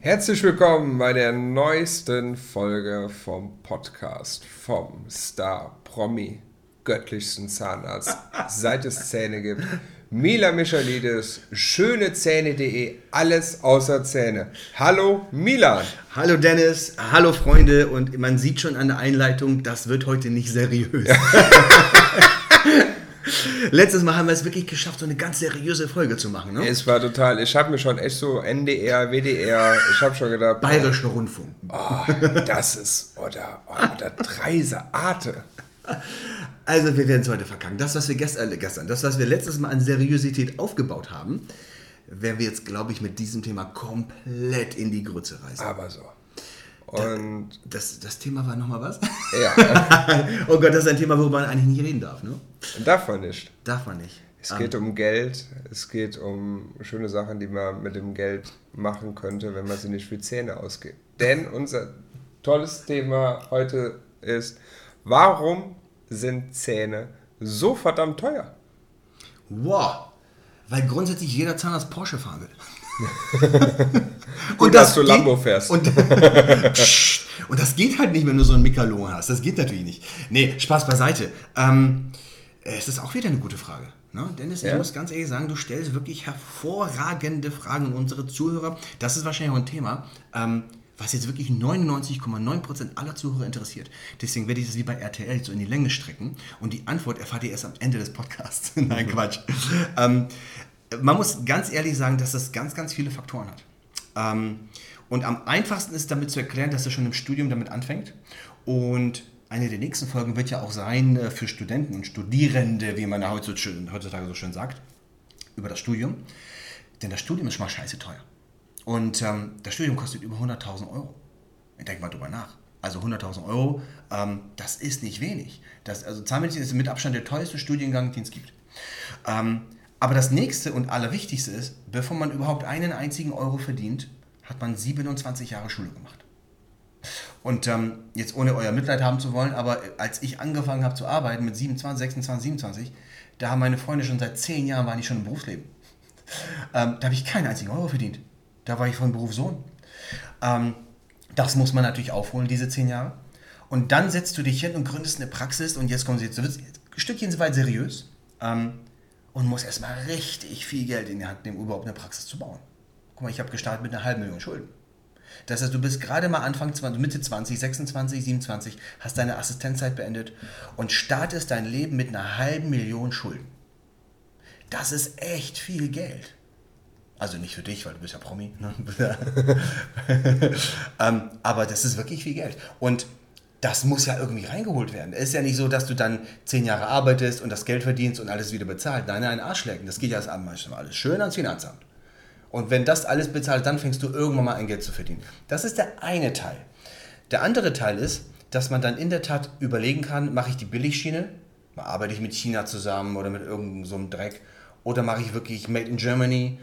Herzlich willkommen bei der neuesten Folge vom Podcast vom Star Promi göttlichsten Zahnarzt, seit es Zähne gibt. Mila Michalidis, schönezähne.de, alles außer Zähne. Hallo Milan. Hallo Dennis, hallo Freunde und man sieht schon an der Einleitung, das wird heute nicht seriös. Letztes Mal haben wir es wirklich geschafft, so eine ganz seriöse Folge zu machen. Ne? Es war total, ich habe mir schon echt so NDR, WDR, ich habe schon gedacht. Bayerischer Rundfunk. Oh, das ist, oder, oh, oder Dreise Arte. Also wir werden es heute verkacken. Das, was wir gestern, äh, gestern, das, was wir letztes Mal an Seriosität aufgebaut haben, werden wir jetzt, glaube ich, mit diesem Thema komplett in die Grütze reißen. Aber so. Und das, das Thema war nochmal was? Ja. oh Gott, das ist ein Thema, worüber man eigentlich nicht reden darf, ne? Darf man nicht. Darf man nicht. Es geht um, um Geld, es geht um schöne Sachen, die man mit dem Geld machen könnte, wenn man sie nicht für Zähne ausgibt. Denn unser tolles Thema heute ist, warum sind Zähne so verdammt teuer? Wow, weil grundsätzlich jeder Zahnarzt Porsche fahren will. und das dass du Lambo fährst. Und, und, das geht halt nicht, wenn du so einen Mikalon hast. Das geht natürlich nicht. Nee, Spaß beiseite. Ähm, es ist auch wieder eine gute Frage. Ne? Dennis, ja? ich muss ganz ehrlich sagen, du stellst wirklich hervorragende Fragen an unsere Zuhörer. Das ist wahrscheinlich auch ein Thema. Ähm, was jetzt wirklich 99,9% aller Zuhörer interessiert. Deswegen werde ich das wie bei RTL so in die Länge strecken und die Antwort erfahrt ihr erst am Ende des Podcasts. Nein, Quatsch. ähm, man muss ganz ehrlich sagen, dass das ganz, ganz viele Faktoren hat. Ähm, und am einfachsten ist damit zu erklären, dass er schon im Studium damit anfängt. Und eine der nächsten Folgen wird ja auch sein äh, für Studenten und Studierende, wie man heutzutage so schön sagt, über das Studium. Denn das Studium ist schon mal scheiße teuer. Und ähm, das Studium kostet über 100.000 Euro. Ich denke mal drüber nach. Also 100.000 Euro, ähm, das ist nicht wenig. Das, also Zahnmedizin ist mit Abstand der teuerste Studiengang, den es gibt. Ähm, aber das nächste und allerwichtigste ist, bevor man überhaupt einen einzigen Euro verdient, hat man 27 Jahre Schule gemacht. Und ähm, jetzt ohne euer Mitleid haben zu wollen, aber als ich angefangen habe zu arbeiten mit 27, 26, 27, da haben meine Freunde schon seit 10 Jahren waren die schon im Berufsleben. Ähm, da habe ich keinen einzigen Euro verdient. Da war ich von Beruf Sohn. Ähm, das muss man natürlich aufholen, diese zehn Jahre. Und dann setzt du dich hin und gründest eine Praxis und jetzt kommen sie jetzt, du ein Stückchen weit seriös ähm, und musst erstmal richtig viel Geld in die Hand nehmen, um überhaupt eine Praxis zu bauen. Guck mal, ich habe gestartet mit einer halben Million Schulden. Das heißt, du bist gerade mal Anfang 20, Mitte 20, 26, 27, hast deine Assistenzzeit beendet und startest dein Leben mit einer halben Million Schulden. Das ist echt viel Geld. Also nicht für dich, weil du bist ja Promi. Ne? ähm, aber das ist wirklich viel Geld. Und das muss ja irgendwie reingeholt werden. Es ist ja nicht so, dass du dann zehn Jahre arbeitest und das Geld verdienst und alles wieder bezahlt. Nein, nein, Arschlecken. Das geht ja alles schön ans Finanzamt. Und wenn das alles bezahlt, dann fängst du irgendwann mal ein Geld zu verdienen. Das ist der eine Teil. Der andere Teil ist, dass man dann in der Tat überlegen kann, mache ich die Billigschiene, arbeite ich mit China zusammen oder mit irgendeinem so Dreck, oder mache ich wirklich Made in Germany,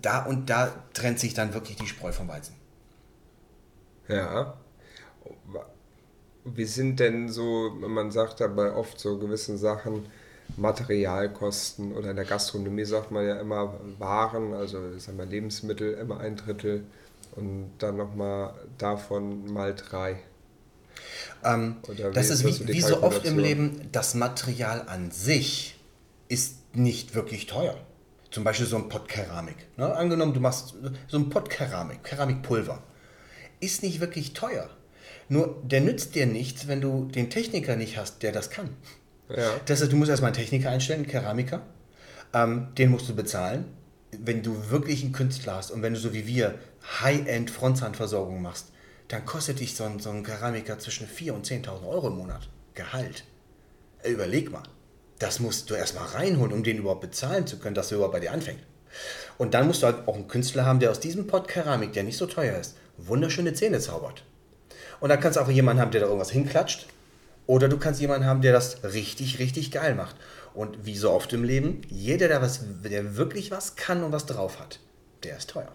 da und da trennt sich dann wirklich die Spreu vom Weizen. Ja. Wie sind denn so, man sagt dabei oft so gewissen Sachen, Materialkosten oder in der Gastronomie sagt man ja immer Waren, also sagen wir Lebensmittel immer ein Drittel und dann nochmal davon mal drei. Ähm, das ist, ist wie, wie so oft im Leben, das Material an sich ist nicht wirklich teuer. Zum Beispiel so ein Pott Keramik. Ne? Angenommen, du machst so ein Pott Keramik, Keramikpulver. Ist nicht wirklich teuer. Nur der nützt dir nichts, wenn du den Techniker nicht hast, der das kann. Ja. Das heißt, du musst erstmal einen Techniker einstellen, einen Keramiker. Ähm, den musst du bezahlen. Wenn du wirklich einen Künstler hast und wenn du so wie wir High-End Frontzahnversorgung machst, dann kostet dich so ein, so ein Keramiker zwischen 4.000 und 10.000 Euro im Monat. Gehalt. Überleg mal. Das musst du erstmal reinholen, um den überhaupt bezahlen zu können, dass er überhaupt bei dir anfängt. Und dann musst du halt auch einen Künstler haben, der aus diesem Pott Keramik, der nicht so teuer ist, wunderschöne Zähne zaubert. Und dann kannst du auch jemanden haben, der da irgendwas hinklatscht. Oder du kannst jemanden haben, der das richtig, richtig geil macht. Und wie so oft im Leben, jeder, der, was, der wirklich was kann und was drauf hat, der ist teuer.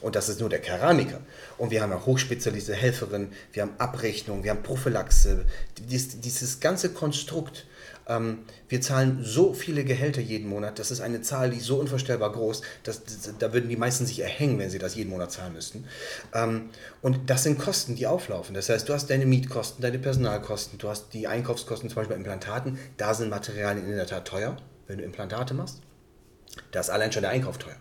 Und das ist nur der Keramiker. Und wir haben ja hochspezialisierte Helferinnen, wir haben Abrechnung, wir haben Prophylaxe, dieses, dieses ganze Konstrukt Ähm, wir zahlen so viele Gehälter jeden Monat, das ist eine Zahl, die ist so unvorstellbar groß, dass, da würden die meisten sich erhängen, wenn sie das jeden Monat zahlen müssten. Ähm, und das sind Kosten, die auflaufen. Das heißt, du hast deine Mietkosten, deine Personalkosten, du hast die Einkaufskosten zum Beispiel bei Implantaten. Da sind Materialien in der Tat teuer, wenn du Implantate machst. Da ist allein schon der Einkauf teuer.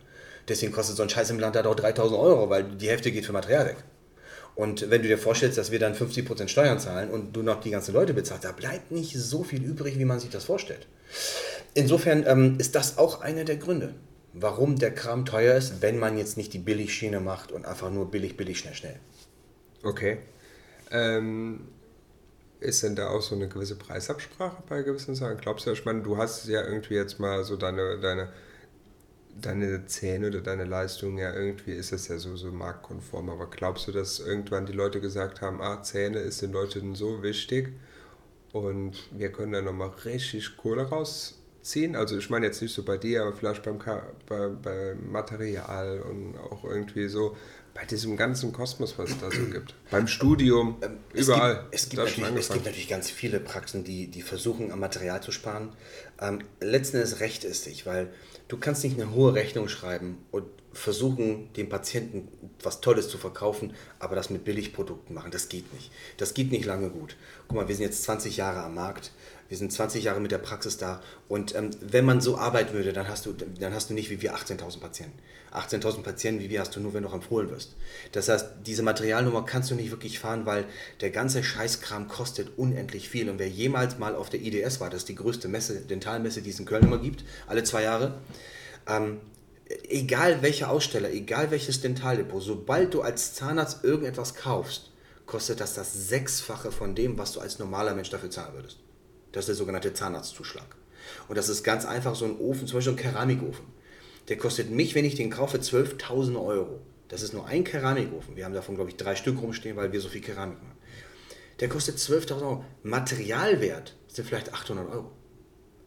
Deswegen kostet so ein Scheißimplantat auch 3000 Euro, weil die Hälfte geht für Material weg. Und wenn du dir vorstellst, dass wir dann 50% Steuern zahlen und du noch die ganzen Leute bezahlst, da bleibt nicht so viel übrig, wie man sich das vorstellt. Insofern ähm, ist das auch einer der Gründe, warum der Kram teuer ist, wenn man jetzt nicht die Billigschiene macht und einfach nur billig, billig, schnell, schnell. Okay. Ähm, ist denn da auch so eine gewisse Preisabsprache bei gewissen Sachen? Glaubst du, ich meine, du hast ja irgendwie jetzt mal so deine, deine deine Zähne oder deine Leistung ja irgendwie ist es ja so, so marktkonform. Aber glaubst du, dass irgendwann die Leute gesagt haben, ah, Zähne ist den Leuten so wichtig und wir können da nochmal richtig Kohle rausziehen? Also ich meine jetzt nicht so bei dir, aber vielleicht beim, bei, beim Material und auch irgendwie so bei diesem ganzen Kosmos, was es da so gibt. Beim Studium, ähm, überall. Es gibt, es, gibt natürlich, es gibt, natürlich, ganz viele Praxen, die, die versuchen, am Material zu sparen. Ähm, letzten Endes recht ist sich, weil du kannst nicht eine hohe Rechnung schreiben und versuchen, dem Patienten was Tolles zu verkaufen, aber das mit Billigprodukten machen. Das geht nicht. Das geht nicht lange gut. Guck mal, wir sind jetzt 20 Jahre am Markt. Wir sind 20 Jahre mit der Praxis da. Und ähm, wenn man so arbeiten würde, dann hast du, dann hast du nicht wie wir 18.000 Patienten. 18.000 Patienten wie wir hast du nur, wenn du empfohlen wirst. Das heißt, diese Materialnummer kannst du nicht wirklich fahren, weil der ganze Scheißkram kostet unendlich viel. Und wer jemals mal auf der IDS war, das ist die größte Messe, Dentalmesse, die es in Köln immer gibt, alle zwei Jahre, ähm, egal welcher Aussteller, egal welches Dentaldepot, sobald du als Zahnarzt irgendetwas kaufst, kostet das das Sechsfache von dem, was du als normaler Mensch dafür zahlen würdest. Das ist der sogenannte Zahnarztzuschlag. Und das ist ganz einfach so ein Ofen, zum Beispiel ein Keramikofen. Der kostet mich, wenn ich den kaufe, 12.000 Euro. Das ist nur ein Keramikofen. Wir haben davon, glaube ich, drei Stück rumstehen, weil wir so viel Keramik machen. Der kostet 12.000 Euro. Materialwert sind vielleicht 800 Euro.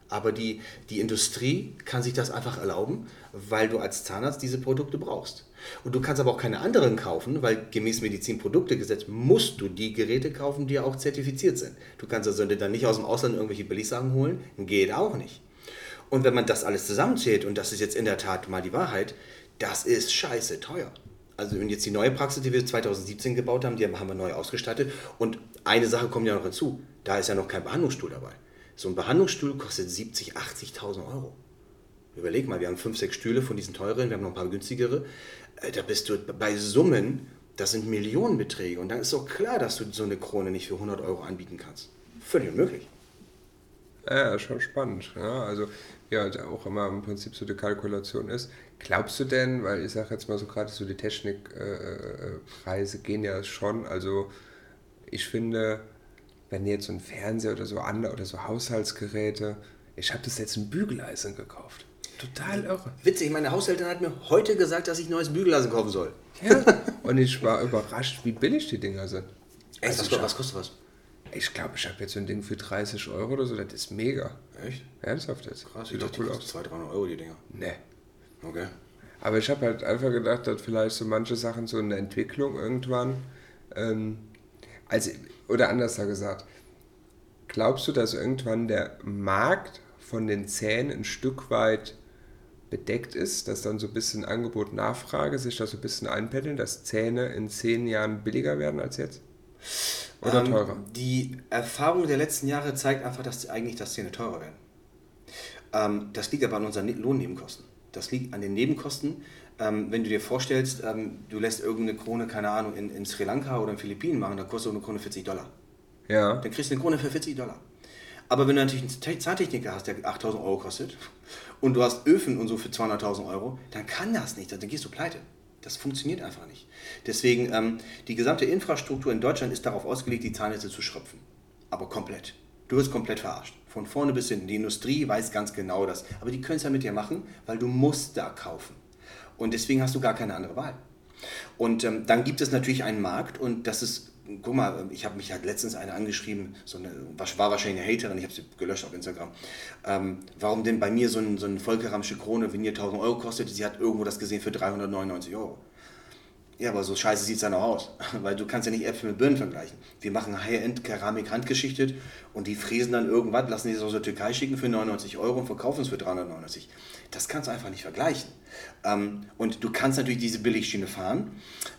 Aber die, die Industrie kann sich das einfach erlauben, weil du als Zahnarzt diese Produkte brauchst. Und du kannst aber auch keine anderen kaufen, weil gemäß Medizinproduktegesetz musst du die Geräte kaufen, die auch zertifiziert sind. Du kannst also dann nicht aus dem Ausland irgendwelche Billigsachen holen, geht auch nicht. Und wenn man das alles zusammenzählt, und das ist jetzt in der Tat mal die Wahrheit, das ist scheiße teuer. Also wenn jetzt die neue Praxis, die wir 2017 gebaut haben, die haben wir neu ausgestattet. Und eine Sache kommt ja noch hinzu, da ist ja noch kein Behandlungsstuhl dabei. So ein Behandlungsstuhl kostet 70.000, 80.000 Euro. Überleg mal, wir haben fünf, sechs Stühle von diesen teuren, wir haben noch ein paar günstigere. Äh, da bist du bei Summen, das sind Millionenbeträge. Und dann ist doch klar, dass du so eine Krone nicht für 100 Euro anbieten kannst. Völlig unmöglich. Ja, schon spannend. Ja, also, ja, halt auch immer im Prinzip so die Kalkulation ist. Glaubst du denn, weil ich sage jetzt mal so gerade so die Technikpreise äh, äh gehen ja schon, also ich finde, wenn jetzt so ein Fernseher oder so andere oder so Haushaltsgeräte, ich habe das jetzt ein Bügeleisen gekauft. Total irre. Witzig, meine Haushälterin hat mir heute gesagt, dass ich ein neues Bügeleisen kaufen soll. Ja, und ich war überrascht, wie billig die Dinger sind. Echt? Also was, was kostet was? Ich glaube, ich habe jetzt so ein Ding für 30 Euro oder so, das ist mega. Echt? Ernsthaft jetzt? Krass, Sieht doch cool aus. 200, 300 Euro die Dinger. Nee. Okay. Aber ich habe halt einfach gedacht, dass vielleicht so manche Sachen so in der Entwicklung irgendwann, ähm, also, oder anders gesagt, glaubst du, dass irgendwann der Markt von den Zähnen ein Stück weit bedeckt ist, dass dann so ein bisschen Angebot-Nachfrage sich da so ein bisschen einpendeln, dass Zähne in zehn Jahren billiger werden als jetzt? Oder ähm, teurer? Die Erfahrung der letzten Jahre zeigt einfach, dass eigentlich das Zähne teurer werden. Ähm, das liegt aber an unseren Lohnnebenkosten. Das liegt an den Nebenkosten. Ähm, wenn du dir vorstellst, ähm, du lässt irgendeine Krone, keine Ahnung, in, in Sri Lanka oder in Philippinen machen, dann kostet eine Krone 40 Dollar. Ja. Dann kriegst du eine Krone für 40 Dollar. Aber wenn du natürlich einen Zahntechniker hast, der 8000 Euro kostet, und du hast Öfen und so für 200.000 Euro, dann kann das nicht, dann gehst du pleite. Das funktioniert einfach nicht. Deswegen, ähm, die gesamte Infrastruktur in Deutschland ist darauf ausgelegt, die Zahnnetze zu schröpfen. Aber komplett. Du wirst komplett verarscht. Von vorne bis hinten. Die Industrie weiß ganz genau das. Aber die können es ja mit dir machen, weil du musst da kaufen. Und deswegen hast du gar keine andere Wahl. Und ähm, dann gibt es natürlich einen Markt und das ist guck mal, ich habe mich halt letztens eine angeschrieben, so eine, war wahrscheinlich eine Haterin, ich habe sie gelöscht auf Instagram. Ähm, warum denn bei mir so, ein, so eine Volkeramsche Krone, wenn ihr 1000 Euro kostet, sie hat irgendwo das gesehen für 399 Euro. Ja, aber so scheiße sieht es dann auch aus. Weil du kannst ja nicht Äpfel mit Birnen vergleichen. Wir machen High-End-Keramik handgeschichtet und die fräsen dann irgendwas, lassen die es aus der Türkei schicken für 99 Euro und verkaufen es für 399. Das kannst du einfach nicht vergleichen. Ähm, und du kannst natürlich diese Billigschiene fahren,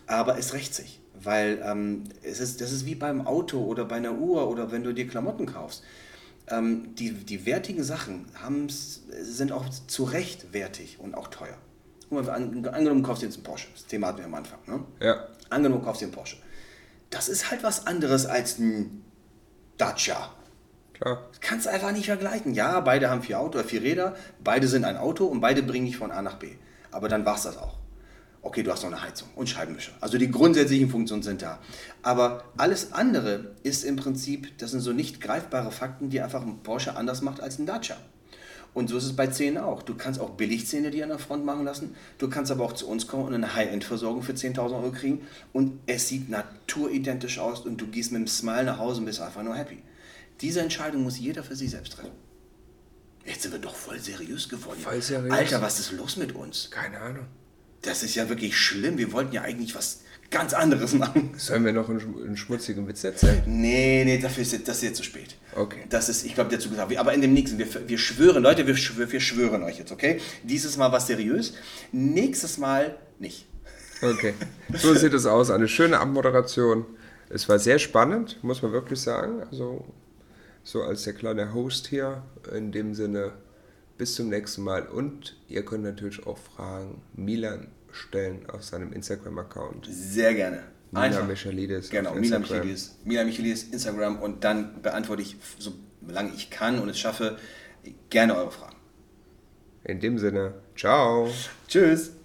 aber es rächt sich. Weil ähm, es ist, das ist wie beim Auto oder bei einer Uhr oder wenn du dir Klamotten kaufst. Ähm, die, die wertigen Sachen sind auch zu Recht wertig und auch teuer. Guck mal, angenommen, du kaufst jetzt einen Porsche. Das Thema hatten wir am Anfang. Ne? Ja. Angenommen, du kaufst dir einen Porsche. Das ist halt was anderes als ein Dacia. Klar. Das kannst du einfach nicht vergleichen. Ja, beide haben vier Auto, vier Räder, beide sind ein Auto und beide bringen dich von A nach B. Aber dann war es das auch. Okay, du hast noch eine Heizung und Scheibenwischer. Also die grundsätzlichen Funktionen sind da. Aber alles andere ist im Prinzip, das sind so nicht greifbare Fakten, die einfach ein Porsche anders macht als ein Dacia. Und so ist es bei Zähnen auch. Du kannst auch Billigzähne dir an der Front machen lassen. Du kannst aber auch zu uns kommen und eine High-End-Versorgung für 10.000 Euro kriegen. Und es sieht naturidentisch aus und du gehst mit einem Smile nach Hause und bist einfach nur happy. Diese Entscheidung muss jeder für sich selbst treffen. Jetzt sind wir doch voll seriös geworden. Voll seriös. Alter, was ist los mit uns? Keine Ahnung. Das ist ja wirklich schlimm. Wir wollten ja eigentlich was ganz anderes machen. Sollen wir noch einen, einen schmutzigen Witz erzählen? Nee, nee, dafür ist, das ist jetzt zu spät. Okay. Das ist, ich glaube, der Zug ist Aber in dem nächsten, wir, wir schwören, Leute, wir, schwören, wir schwören euch jetzt, okay? Dieses Mal was seriös, nächstes Mal nicht. Okay, so sieht es aus. Eine schöne Abmoderation. Es war sehr spannend, muss man wirklich sagen. Also, so als der kleine Host hier. In dem Sinne, bis zum nächsten Mal. Und ihr könnt natürlich auch Fragen Milan stellen auf seinem Instagram-Account. Sehr gerne. Milan Michalidis. Genau, Milan Michalidis. Milan Michalidis, Instagram. Und dann beantworte ich, solange ich kann und es schaffe, gerne eure Fragen. In dem Sinne, ciao. Tschüss.